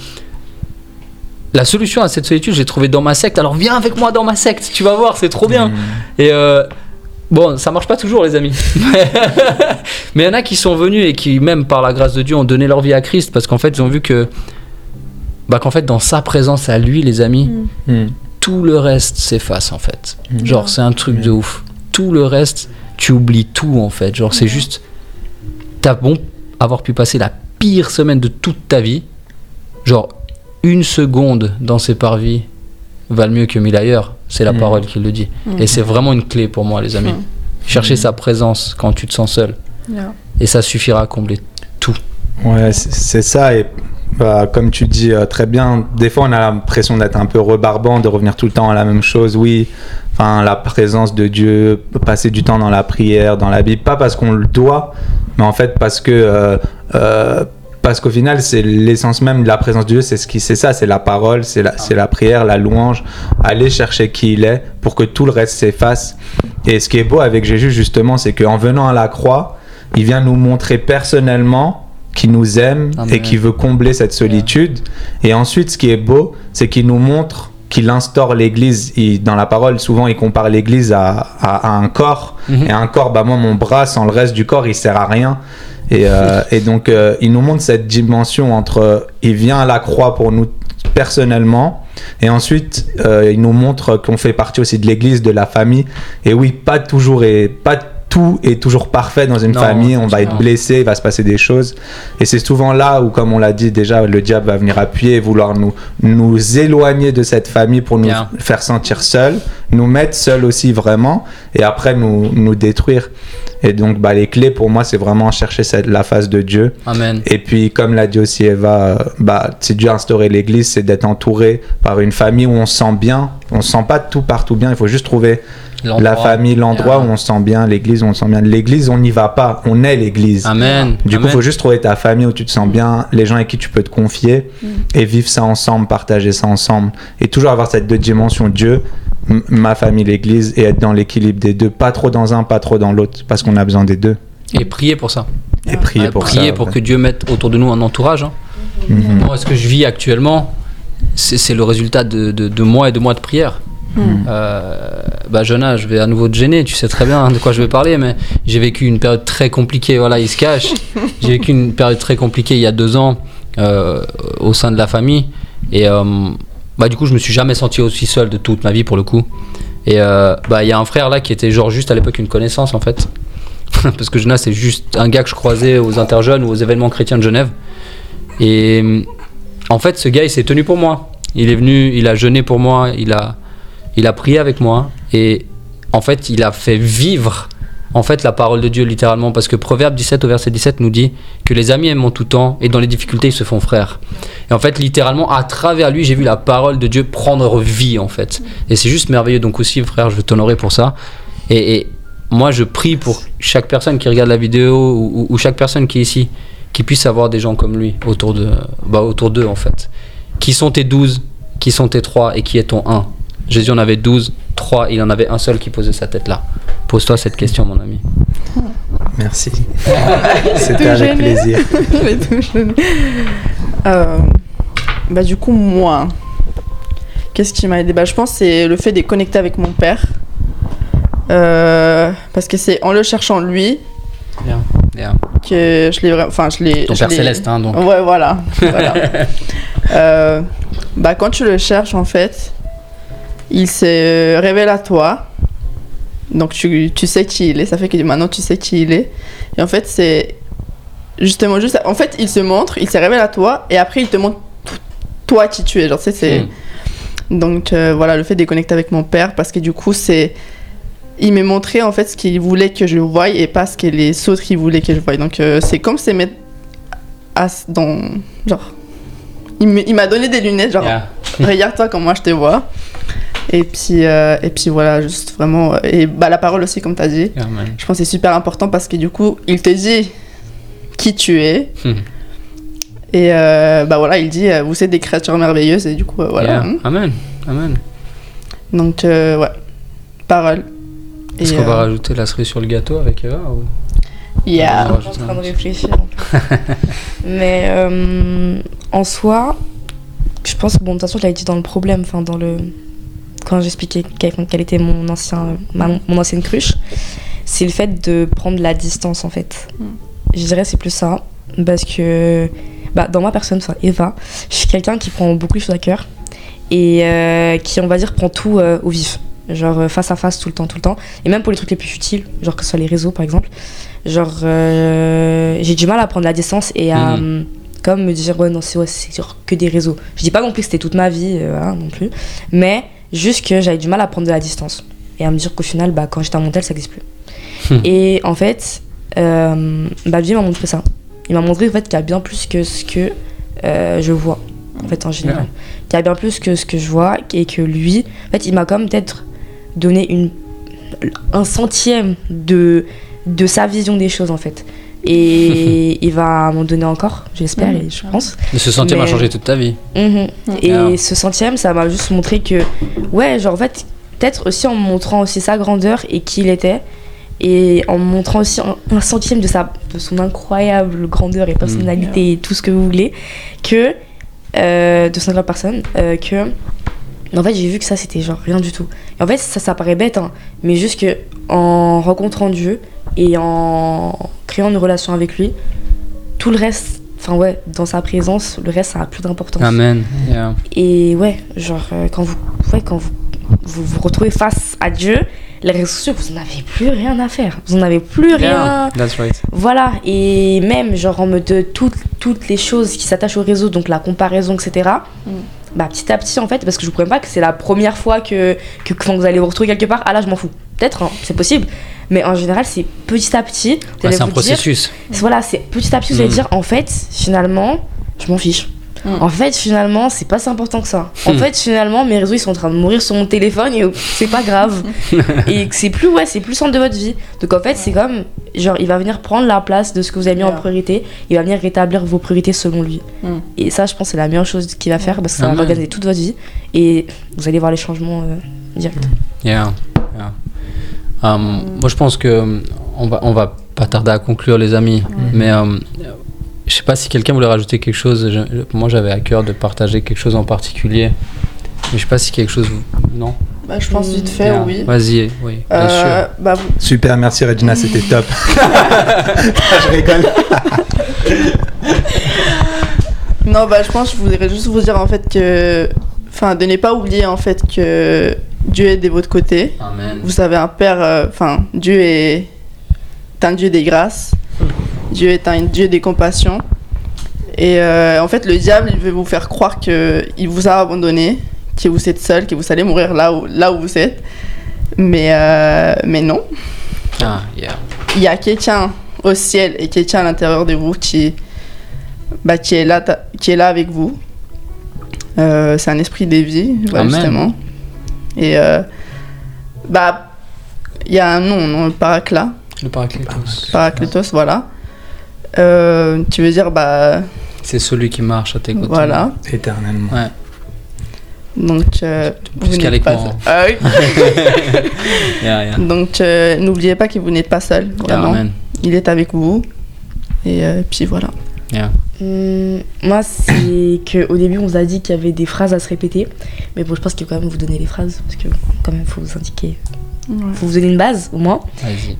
la solution à cette solitude, j'ai trouvé dans ma secte. Alors viens avec moi dans ma secte, tu vas voir, c'est trop bien. Mm. Et euh, bon, ça marche pas toujours, les amis. Mais il y en a qui sont venus et qui, même par la grâce de Dieu, ont donné leur vie à Christ parce qu'en fait, ils ont vu que. Bah, qu'en fait, dans sa présence à lui, les amis, Mm. tout le reste s'efface en fait. Mm. Genre, c'est un truc de ouf. Tout le reste, tu oublies tout en fait. Genre, c'est juste. t'as bon avoir pu passer la pire semaine de toute ta vie, genre une seconde dans ces parvis valent mieux que mille ailleurs. C'est la Mm. parole qui le dit. Et c'est vraiment une clé pour moi, les amis. Chercher Mm. sa présence quand tu te sens seul. Yeah. Et ça suffira à combler. Ouais, c'est c'est ça. Et bah, comme tu dis euh, très bien, des fois on a l'impression d'être un peu rebarbant, de revenir tout le temps à la même chose. Oui, enfin la présence de Dieu, passer du temps dans la prière, dans la Bible, pas parce qu'on le doit, mais en fait parce que euh, euh, parce qu'au final c'est l'essence même de la présence de Dieu, c'est ce qui c'est ça, c'est la parole, c'est la c'est la prière, la louange, aller chercher qui il est pour que tout le reste s'efface. Et ce qui est beau avec Jésus justement, c'est qu'en venant à la croix, il vient nous montrer personnellement qu'il nous aime Amen. et qui veut combler cette solitude. Et ensuite, ce qui est beau, c'est qu'il nous montre qu'il instaure l'Église. Dans la parole, souvent, il compare l'Église à, à- à un corps. Mhm. Et un corps, bah moi, mon bras, sans le reste du corps, il sert à rien. Et, euh, et donc, euh, il nous montre cette dimension entre, il vient à la croix pour nous personnellement, et ensuite, euh, il nous montre qu'on fait partie aussi de l'Église, de la famille. Et oui, pas toujours et pas tout est toujours parfait dans une Non, famille. On va être blessé, il va se passer des choses. Et c'est souvent là où, comme on l'a dit déjà, le diable va venir appuyer et vouloir nous, nous éloigner de cette famille pour nous Bien. faire sentir seuls, nous mettre seuls aussi vraiment, et après nous, nous détruire. Et donc, bah, les clés pour moi, c'est vraiment chercher cette, la face de Dieu. Amen. Et puis, comme l'a dit aussi Eva, bah, si Dieu a instauré l'Église, c'est d'être entouré par une famille où on se sent bien. On se sent pas tout partout bien. Il faut juste trouver la famille, l'endroit Yeah. où on se sent bien, l'Église où on se sent bien. L'Église, on n'y va pas. On est l'Église. Amen. Du coup, il faut juste trouver ta famille où tu te sens bien, les gens avec qui tu peux te confier et vivre ça ensemble, partager ça ensemble. Et toujours avoir cette deux dimensions, Dieu, ma famille, l'Église, et être dans l'équilibre des deux. Pas trop dans un, pas trop dans l'autre, parce qu'on a besoin des deux. Et prier pour ça. Et prier pour prier ça. pour ouais. que Dieu mette autour de nous un entourage. hein. Mhm. Moi, ce que je vis actuellement, c'est c'est le résultat de, de, de mois et de mois de prière. Euh, bah, Jonah, je vais à nouveau te gêner, tu sais très bien de quoi je vais parler, mais j'ai vécu une période très compliquée. Voilà, il se cache. j'ai vécu une période très compliquée il y a deux ans euh, au sein de la famille. Et euh, bah, du coup, je me suis jamais senti aussi seul de toute ma vie pour le coup. Et bah, il y a un frère là qui était genre juste à l'époque une connaissance en fait. Parce que Jonas, c'est juste un gars que je croisais aux interjeunes ou aux événements chrétiens de Genève. Et en fait, ce gars, il s'est tenu pour moi. Il est venu, il a jeûné pour moi, il a, il a prié avec moi. Et en fait, il a fait vivre en fait la parole de Dieu littéralement. Parce que Proverbe 17 au verset 17 nous dit que les amis aiment en tout temps et dans les difficultés, ils se font frères. Et en fait, littéralement, à travers lui, j'ai vu la parole de Dieu prendre vie en fait. Et c'est juste merveilleux. Donc aussi, frère, je veux t'honorer pour ça. Et, moi, je prie pour chaque personne qui regarde la vidéo ou chaque personne qui est ici, qui puisse avoir des gens comme lui autour de, bah, autour d'eux en fait. Qui sont tes 12, qui sont tes 3 et qui est ton 1 Jésus en avait 12, 3, il en avait un seul qui posait sa tête là. Pose-toi cette question, mon ami. Merci. C'était avec gêné. plaisir. Je l'ai tout gêné. Euh, bah du coup moi, qu'est-ce qui m'a aidé Bah je pense que c'est le fait de connecter avec mon père. Euh, parce que c'est en le cherchant lui Bien. Bien. que je l'ai vraiment... Enfin je l'ai... Ton je Père Céleste, hein, donc. Ouais voilà. voilà. Euh, bah quand tu le cherches en fait, il se révèle à toi. Donc tu, tu sais qui il est, ça fait que maintenant tu sais qui il est. Et en fait c'est justement juste... En fait il se montre, il se révèle à toi et après il te montre toi qui tu es. Genre c'est... Mm. Donc euh, voilà, le fait de connecter avec mon père, parce que du coup, c'est. Il m'a montré en fait ce qu'il voulait que je voie et pas ce que les autres ils voulaient que je voie. Donc euh, c'est comme c'est mettre à- dans. Genre. Il m'a donné des lunettes, genre, Yeah. regarde-toi comme moi je te vois. Et puis, euh, et puis voilà, juste vraiment. euh, Et bah, la parole aussi, comme tu as dit. Je pense que c'est super important parce que du coup, il te dit qui tu es. Mhm. Et euh, bah voilà, il dit, euh, vous êtes des créatures merveilleuses. Et du coup, euh, voilà. Yeah. hein. Amen. Amen. Donc, euh, ouais, parole. Est-ce qu'on va rajouter la cerise sur le gâteau avec Eva ou... Yeah. Je suis en train de réfléchir. Mais euh, en soi, je pense que bon, de toute façon, je l'avais dit dans le problème, enfin dans le quand j'expliquais quelle, était mon ancien, ma- mon ancienne cruche, c'est le fait de prendre la distance en fait. Mm. Je dirais c'est plus ça, parce que bah, dans ma personne, enfin Eva, je suis quelqu'un qui prend beaucoup les choses à cœur et euh, qui, on va dire, prend tout euh, au vif. genre euh, face à face tout le temps, tout le temps. Et même pour les trucs les plus futiles, genre que ce soit les réseaux par exemple. Genre, euh, j'ai du mal à prendre la distance et à euh, comme me dire, ouais, non, c'est ouais, que des réseaux. Je dis pas non plus que c'était toute ma vie, euh, voilà, non plus. Mais juste que j'avais du mal à prendre de la distance et à me dire qu'au final, bah, quand j'étais à Montel, ça n'existe plus. Hmm. Et en fait, euh, bah, m'a montré ça. Il m'a montré en fait, qu'il y a bien plus que ce que euh, je vois, en fait, en général. Qu'il y a bien plus que ce que je vois et que lui, en fait, il m'a comme peut-être donné une, un centième de, de sa vision des choses, en fait. Et il va m'en donner encore, j'espère, et je pense. De ce centième a changé toute ta vie. Mhm. Et Ah. ce centième, ça m'a juste montré que, ouais, genre en fait, peut-être aussi en me montrant aussi sa grandeur et qui il était, et en me montrant aussi un, centième de, sa, de son incroyable grandeur et personnalité et tout ce que vous voulez, que, euh, de son incroyable personne, euh, que, en fait, j'ai vu que ça c'était genre rien du tout. Et en fait, ça, ça paraît bête, hein, mais juste que en rencontrant Dieu et en créant une relation avec lui, tout le reste, enfin ouais, dans sa présence, le reste ça a plus d'importance. Amen. Yeah. Et ouais, genre euh, quand vous ouais, quand vous, vous vous retrouvez face à Dieu, les réseaux sociaux, vous n'en avez plus rien à faire. Vous n'en avez plus rien. Yeah, That's right. Voilà, et même genre en mode de toutes, toutes les choses qui s'attachent au réseau, donc la comparaison, etc. Mm. Bah petit à petit en fait, parce que je vous promets pas que c'est la première fois que, que quand vous allez vous retrouver quelque part, ah là je m'en fous. Peut-être, hein, c'est possible. Mais en général, c'est petit à petit. Allez c'est un dire, processus. Voilà, c'est petit à petit, vous allez Mm. dire, en fait, finalement, je m'en fiche. Mm. En fait, finalement, c'est pas si important que ça. En Mm. fait, finalement, mes réseaux, ils sont en train de mourir sur mon téléphone et c'est pas grave. et que c'est plus, ouais, c'est plus le centre de votre vie. Donc, en fait, c'est comme, genre, il va venir prendre la place de ce que vous avez mis en priorité. Il va venir rétablir vos priorités selon lui. Et ça, je pense, c'est la meilleure chose qu'il va faire parce que ça va organiser toute votre vie. Et vous allez voir les changements euh, directs. Yeah. yeah. Um, Moi, je pense que um, on va, on va pas tarder à conclure, les amis. Mais um, je sais pas si quelqu'un voulait rajouter quelque chose. Je- je- moi, j'avais à cœur de partager quelque chose en particulier. Mais je sais pas si quelque chose. Non? Bah, je pense vite fait, Yeah. oui. Vas-y, oui, bien Euh, sûr. bah, vous- Super, merci Regina, c'était top. je rigole. Non, bah, je pense que je voudrais juste vous dire en fait que. Enfin, de ne pas oublier en fait que Dieu est de votre côté. Amen. Vous avez un Père. euh, Enfin, Dieu est un Dieu des grâces. Dieu est un Dieu des compassions. Et euh, en fait, le diable, il veut vous faire croire qu'il vous a abandonné, que vous êtes seul, que vous allez mourir là où, là où vous êtes. Mais, euh, mais non. Ah, yeah. il y a quelqu'un au ciel et quelqu'un à l'intérieur de vous qui, bah, qui, est, là, ta- qui est là avec vous. Euh, c'est un esprit de vie, justement. Et euh, bah, il y a un nom, non, le paraclat, Le paraclétos. paraclétos, voilà. Euh, tu veux dire, bah, C'est celui qui marche à tes côtés. voilà. Éternellement. Ouais. Donc, euh, vous n'êtes pas seul. Ah oui. Yeah, yeah. Donc, euh, n'oubliez pas que vous n'êtes pas seul, vraiment. Il est avec vous. Et euh, puis voilà. Hum, moi, c'est qu'au début, on vous a dit qu'il y avait des phrases à se répéter. Mais bon, je pense qu'il faut quand même vous donner les phrases. Parce que, quand même, il faut vous indiquer. Il faut vous donner une base, au moins.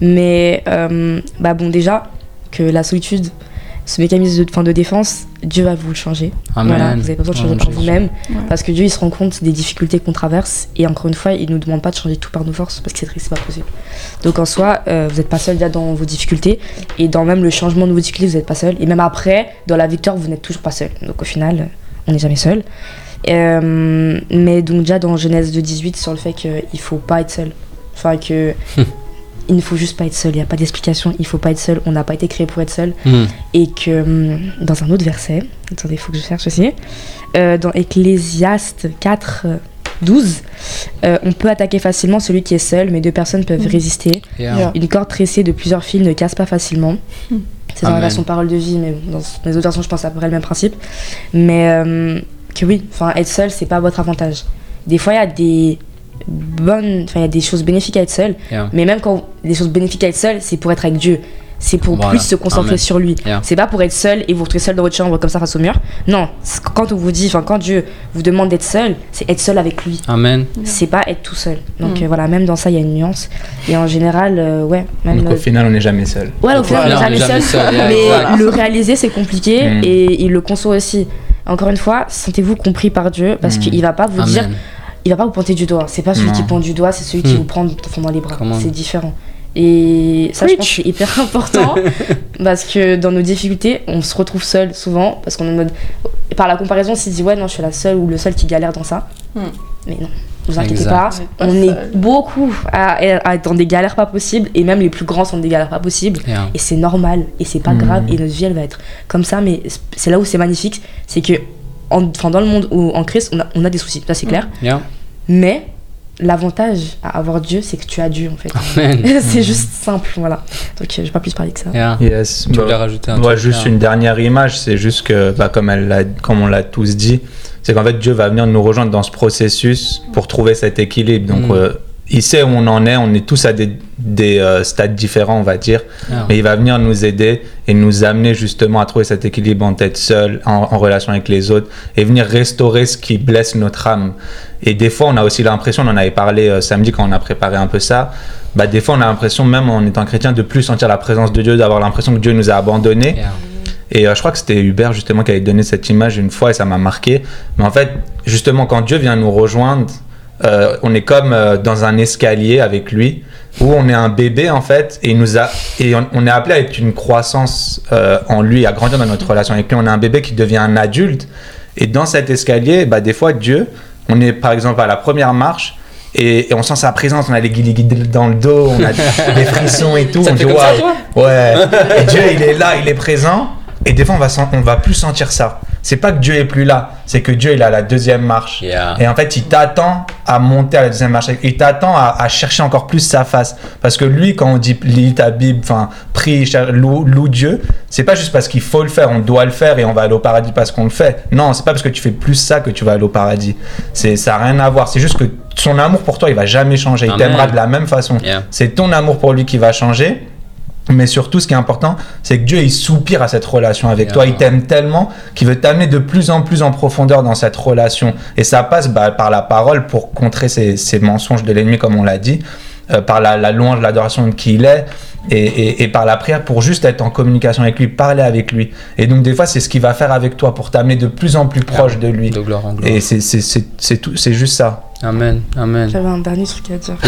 Mais, euh, bah bon, déjà, que la solitude, ce mécanisme de, fin, de défense, Dieu va vous le changer. Amen. Voilà, vous avez pas besoin de changer Amen, par vous-même. Ouais. Parce que Dieu, il se rend compte des difficultés qu'on traverse. Et encore une fois, il nous demande pas de changer tout par nos forces. Parce que c'est c'est pas possible. Donc en soi, euh, vous n'êtes pas seul déjà dans vos difficultés. Et dans même le changement de vos difficultés, vous n'êtes pas seul. Et même après, dans la victoire, vous n'êtes toujours pas seul. Donc au final, on n'est jamais seul. Euh, mais donc déjà dans Genèse 2, 18, sur le fait qu'il faut pas être seul. Enfin que... il ne faut juste pas être seul, il n'y a pas d'explication, il faut pas être seul, on n'a pas été créé pour être seul Hmm. et que hum, dans un autre verset, attendez, il faut que je cherche aussi, euh, dans Ecclésiaste 4, euh, 12, euh, on peut attaquer facilement celui qui est seul, mais deux personnes peuvent Mhm. résister. Yeah. Yeah. Une corde tressée de plusieurs fils ne casse pas facilement. Mhm. C'est dans la version parole de vie, mais dans les autres versions, je pense à peu près le même principe. Mais euh, que oui, enfin, être seul, c'est pas votre avantage. Des fois, il y a des bonnes, enfin, il y a des choses bénéfiques à être seul, Yeah. mais même quand des choses bénéfiques à être seul, c'est pour être avec Dieu. C'est pour Voilà. plus se concentrer Amen. sur lui. Yeah. C'est pas pour être seul et vous retrouver seul dans votre chambre comme ça face au mur. Non, quand on vous dit, enfin quand Dieu vous demande d'être seul, c'est être seul avec lui. Amen. C'est pas être tout seul. Donc Mm. euh, voilà, même dans ça, il y a une nuance. Et en général, euh, ouais, même. Donc au final, on n'est jamais seul. Ouais, au final, on n'est jamais seul. yeah, mais le réaliser, c'est compliqué Mm. et il le conçoit aussi. Encore une fois, sentez-vous compris par Dieu parce Mm. qu'il va pas vous dire. Il va pas vous pointer du doigt. C'est pas celui Non. qui pointe du doigt, c'est celui qui Hmm. vous prend dans les bras. C'est différent. Et ça, je pense c'est hyper important parce que dans nos difficultés, on se retrouve seul souvent parce qu'on est en mode. Par la comparaison, on se dit ouais, non, je suis la seule ou le seul qui galère dans ça. Hmm. Mais non, vous inquiétez Exact. pas. On est beaucoup à, à être dans des galères pas possibles et même les plus grands sont dans des galères pas possibles. Yeah. Et c'est normal et c'est pas Mhm. grave et notre vie elle va être comme ça. Mais c'est là où c'est magnifique, c'est que enfin, dans le monde où en Christ on a, on a des soucis, ça c'est clair. Yeah. Mais l'avantage à avoir Dieu, c'est que tu as Dieu en fait. C'est juste simple, voilà. Donc euh, je vais pas plus parler que ça. Yeah. Yes. Tu Bah, voulais rajouter un Ouais, truc juste là une dernière image, c'est juste que, bah, comme, elle l'a- comme on l'a tous dit, c'est qu'en fait Dieu va venir nous rejoindre dans ce processus pour trouver cet équilibre. Donc Mm. euh, il sait où on en est, on est tous à des, des euh, stades différents, on va dire, Yeah. mais il va venir nous aider et nous amener justement à trouver cet équilibre en tête seul, en, en relation avec les autres, et venir restaurer ce qui blesse notre âme. Et des fois, on a aussi l'impression, on en avait parlé euh, samedi quand on a préparé un peu ça, bah, des fois on a l'impression, même en étant chrétien, de plus sentir la présence de Dieu, d'avoir l'impression que Dieu nous a abandonnés. Yeah. Et euh, je crois que c'était Hubert justement qui avait donné cette image une fois et ça m'a marqué. Mais en fait, justement, quand Dieu vient nous rejoindre, euh, on est comme euh, dans un escalier avec lui où on est un bébé en fait et il nous a et on, on est appelé à être une croissance euh, en lui, à grandir dans notre relation avec lui. On est un bébé qui devient un adulte et dans cet escalier, bah, des fois Dieu, on est par exemple à la première marche. Et, et on sent sa présence, on a les guilis dans le dos, on a des frissons et tout. Ça on dit, Ouais. Et Dieu, il est là, il est présent. Et des fois, on va, on va plus sentir ça. C'est pas que Dieu est plus là, c'est que Dieu, il est à la deuxième marche. Yeah. Et en fait, il t'attend à monter à la deuxième marche. Il t'attend à, à chercher encore plus sa face. Parce que lui, quand on dit lis ta Bible, enfin, prie, loue, loue Dieu, c'est pas juste parce qu'il faut le faire, on doit le faire et on va aller au paradis parce qu'on le fait. Non, c'est pas parce que tu fais plus ça que tu vas aller au paradis. C'est, ça a rien à voir. C'est juste que son amour pour toi, il va jamais changer. Il t'aimera de la même façon. Yeah. C'est ton amour pour lui qui va changer. Mais surtout, ce qui est important, c'est que Dieu, il soupire à cette relation avec Yeah. toi. Il t'aime tellement qu'il veut t'amener de plus en plus en profondeur dans cette relation. Et ça passe bah, par la parole pour contrer ces, ces mensonges de l'ennemi, comme on l'a dit, euh, par la, la louange, l'adoration de qui il est, et, et- et par la prière pour juste être en communication avec lui, parler avec lui. Et donc, des fois, c'est ce qu'il va faire avec toi pour t'amener de plus en plus proche de lui. De gloire en gloire. Et c'est- c'est c'est- c'est tout- c'est juste ça. Amen. Amen. J'avais un dernier truc à dire.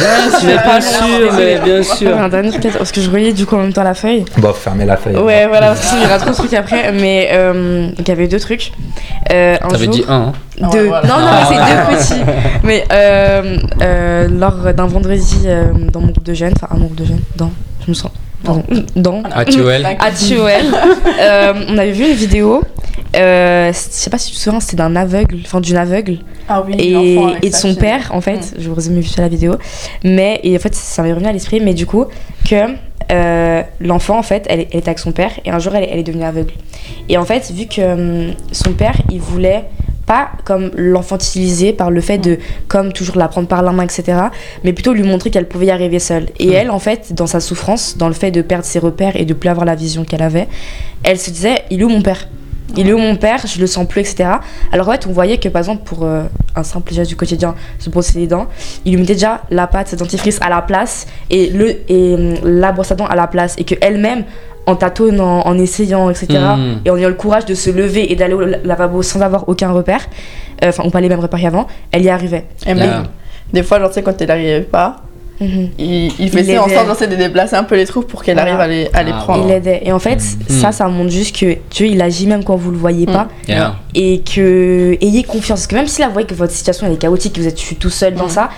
Mais bien sûr, mais bien J'avais sûr. un dernier truc à dire parce que je voyais du coup en même temps la feuille. Bon, fermez la feuille. Ouais, voilà, parce qu'il y aura trop de trucs après. Mais euh, donc il y avait deux trucs. Euh, un T'avais dit un. hein Ah ouais, deux. voilà. Non, non, mais c'est deux petits. Mais euh, euh, lors d'un vendredi euh, dans mon groupe de jeunes, enfin un groupe de jeunes, dans, je me sens, dans, À Tuel. à TOL, euh, on avait vu une vidéo. Euh, je sais pas si tu te souviens, c'était d'un aveugle, enfin d'une aveugle. Ah oui, et, et de son père en fait je vous résume vite la vidéo. Mais et en fait ça m'est revenu à l'esprit mais du coup que euh, l'enfant en fait elle, elle était avec son père et un jour elle, elle est devenue aveugle. Et en fait vu que hum, son père il voulait pas comme l'enfantiliser par le fait de comme toujours la prendre par la main etc mais plutôt lui montrer qu'elle pouvait y arriver seule et elle en fait dans sa souffrance dans le fait de perdre ses repères et de plus avoir la vision qu'elle avait elle se disait il est où mon père? Il est où mon père? Je le sens plus, etc. Alors en fait, on voyait que par exemple, pour euh, un simple geste du quotidien, se brosser les dents, il lui mettait déjà la pâte dentifrice à la place et, le, et hum, la brosse à dents à la place. Et qu'elle-même, en tâtonnant, en essayant, etc., et en ayant le courage de se lever et d'aller au la- lavabo sans avoir aucun repère, euh, enfin, ou pas les mêmes repères qu'avant, elle y arrivait. Et même, des fois, genre, tu sais, quand elle n'arrivait pas, Mhm. il, il Il faisait en sorte de déplacer un peu les trous pour qu'elle Voilà. arrive à les, à les Ah, prendre. Il l'aidait. Et en fait, ça, ça montre juste que Dieu, il agit même quand vous le voyez pas. Yeah. et que ayez confiance parce que même si là vous voyez que votre situation elle est chaotique que vous êtes tout seul dans ça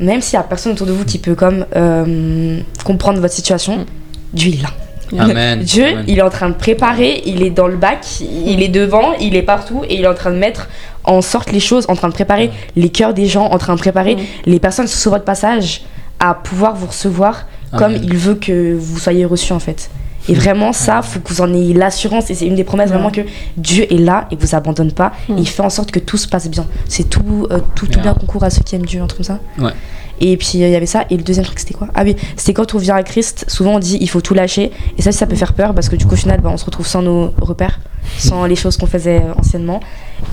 même s'il y a personne autour de vous qui peut comme euh, comprendre votre situation. Dieu il est là Amen. Dieu Amen. il est en train de préparer il est dans le bac il est devant il est partout et il est en train de mettre en sorte les choses en train de préparer les cœurs des gens en train de préparer les personnes sur votre passage à pouvoir vous recevoir comme Amen. il veut que vous soyez reçus en fait et vraiment ça faut que vous en ayez l'assurance. Et c'est une des promesses vraiment que Dieu est là et vous abandonne pas. Mm. et il fait en sorte que tout se passe bien. C'est tout euh, tout, tout bien concourt à ceux qui aiment Dieu un truc comme ça. Ouais. et puis euh, il y avait ça. Et le deuxième truc c'était quoi? Ah oui c'était quand on vient à Christ souvent on dit il faut tout lâcher. Et ça ça peut faire peur parce que du coup au final bah, on se retrouve sans nos repères sans les choses qu'on faisait euh, anciennement.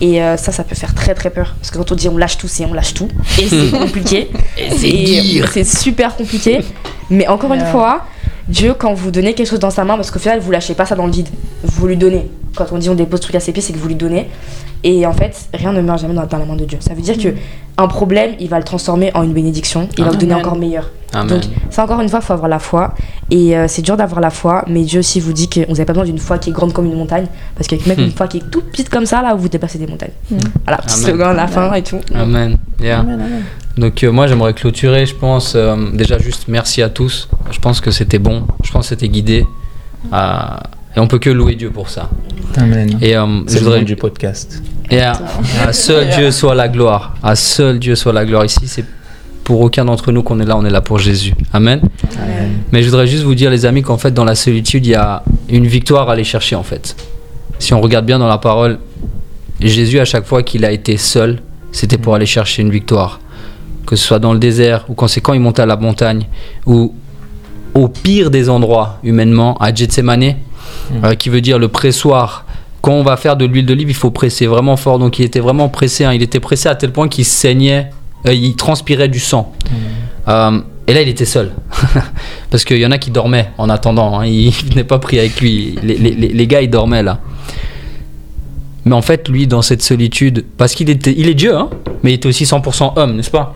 Et euh, ça ça peut faire très très peur. Parce que quand on dit on lâche tout c'est on lâche tout. Et c'est compliqué. Et c'est super compliqué. Mais encore une fois Dieu quand vous donnez quelque chose dans sa main parce qu'au final vous lâchez pas ça dans le vide vous lui donnez quand on dit on dépose truc à ses pieds, c'est que vous lui donnez. Et en fait, rien ne meurt jamais dans, la main de Dieu. Ça veut dire que un problème, il va le transformer en une bénédiction. Il va vous donner encore meilleur. Amen. Donc, c'est encore une fois, il faut avoir la foi. Et euh, c'est dur d'avoir la foi, mais Dieu aussi vous dit que vous n'avez pas besoin d'une foi qui est grande comme une montagne. Parce qu'avec même Hmm. une foi qui est toute petite comme ça, là, vous dépassez des montagnes. Hmm. Voilà, petit Amen. slogan à la fin et tout. Amen. Yeah. Amen, amen. Donc euh, moi j'aimerais clôturer, je pense, euh, déjà juste merci à tous. Je pense que c'était bon, je pense que c'était guidé. Euh, et on peut que louer Dieu pour ça. Amen. Et euh, je C'est le voudrais du podcast. Et à, à seul Dieu soit la gloire. À seul Dieu soit la gloire. Ici, c'est pour aucun d'entre nous qu'on est là, on est là pour Jésus. Amen. Amen. Mais je voudrais juste vous dire, les amis, qu'en fait, dans la solitude, il y a une victoire à aller chercher, en fait. Si on regarde bien dans la parole, Jésus, à chaque fois qu'il a été seul, c'était pour aller chercher une victoire. Que ce soit dans le désert, ou quand c'est quand il montait à la montagne, ou au pire des endroits, humainement, à Gethsemane, euh, qui veut dire le pressoir. Quand on va faire de l'huile d'olive, il faut presser vraiment fort. Donc il était vraiment pressé. hein. Il était pressé à tel point qu'il saignait, euh, il transpirait du sang. Euh, et là, il était seul. Parce qu'il y en a qui dormaient en attendant. hein. Il n'est pas pris avec lui. Les, les- les- les gars, ils dormaient là. Mais en fait, lui, dans cette solitude, parce qu'il était, il est Dieu, hein, mais il était aussi 100% homme, n'est-ce pas?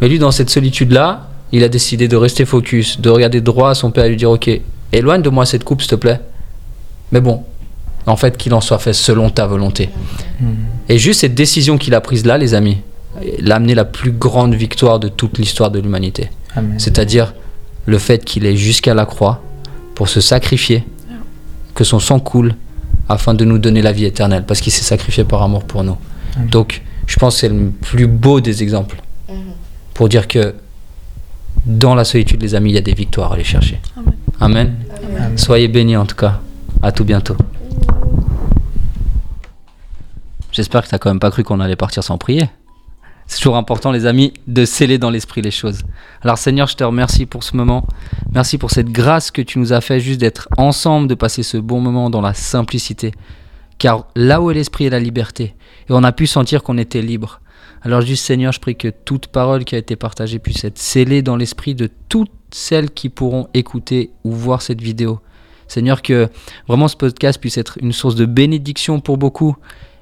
Mais lui, dans cette solitude-là, il a décidé de rester focus, de regarder droit à son père et lui dire Ok, éloigne de moi cette coupe, s'il te plaît. Mais bon, en fait, qu'il en soit fait selon ta volonté. Et juste cette décision qu'il a prise là, les amis, l'a amené la plus grande victoire de toute l'histoire de l'humanité. C'est-à-dire le fait qu'il est jusqu'à la croix pour se sacrifier, que son sang coule afin de nous donner la vie éternelle, parce qu'il s'est sacrifié par amour pour nous. Donc, je pense que c'est le plus beau des exemples pour dire que dans la solitude, les amis, il y a des victoires à aller chercher. Amen. Amen. Soyez bénis en tout cas. À tout bientôt. J'espère que tu n'as quand même pas cru qu'on allait partir sans prier. C'est toujours important, les amis, de sceller dans l'esprit les choses. Alors Seigneur, je te remercie pour ce moment. Merci pour cette grâce que tu nous as fait juste d'être ensemble, de passer ce bon moment dans la simplicité. Car là où est l'esprit est la liberté. Et on a pu sentir qu'on était libre. Alors juste Seigneur, je prie que toute parole qui a été partagée puisse être scellée dans l'esprit de toutes celles qui pourront écouter ou voir cette vidéo. Seigneur, que vraiment ce podcast puisse être une source de bénédiction pour beaucoup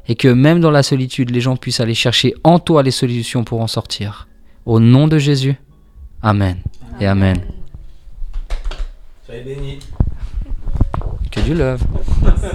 et que même dans la solitude, les gens puissent aller chercher en toi les solutions pour en sortir. Au nom de Jésus, Amen et Amen. Soyez bénis. Que Dieu love.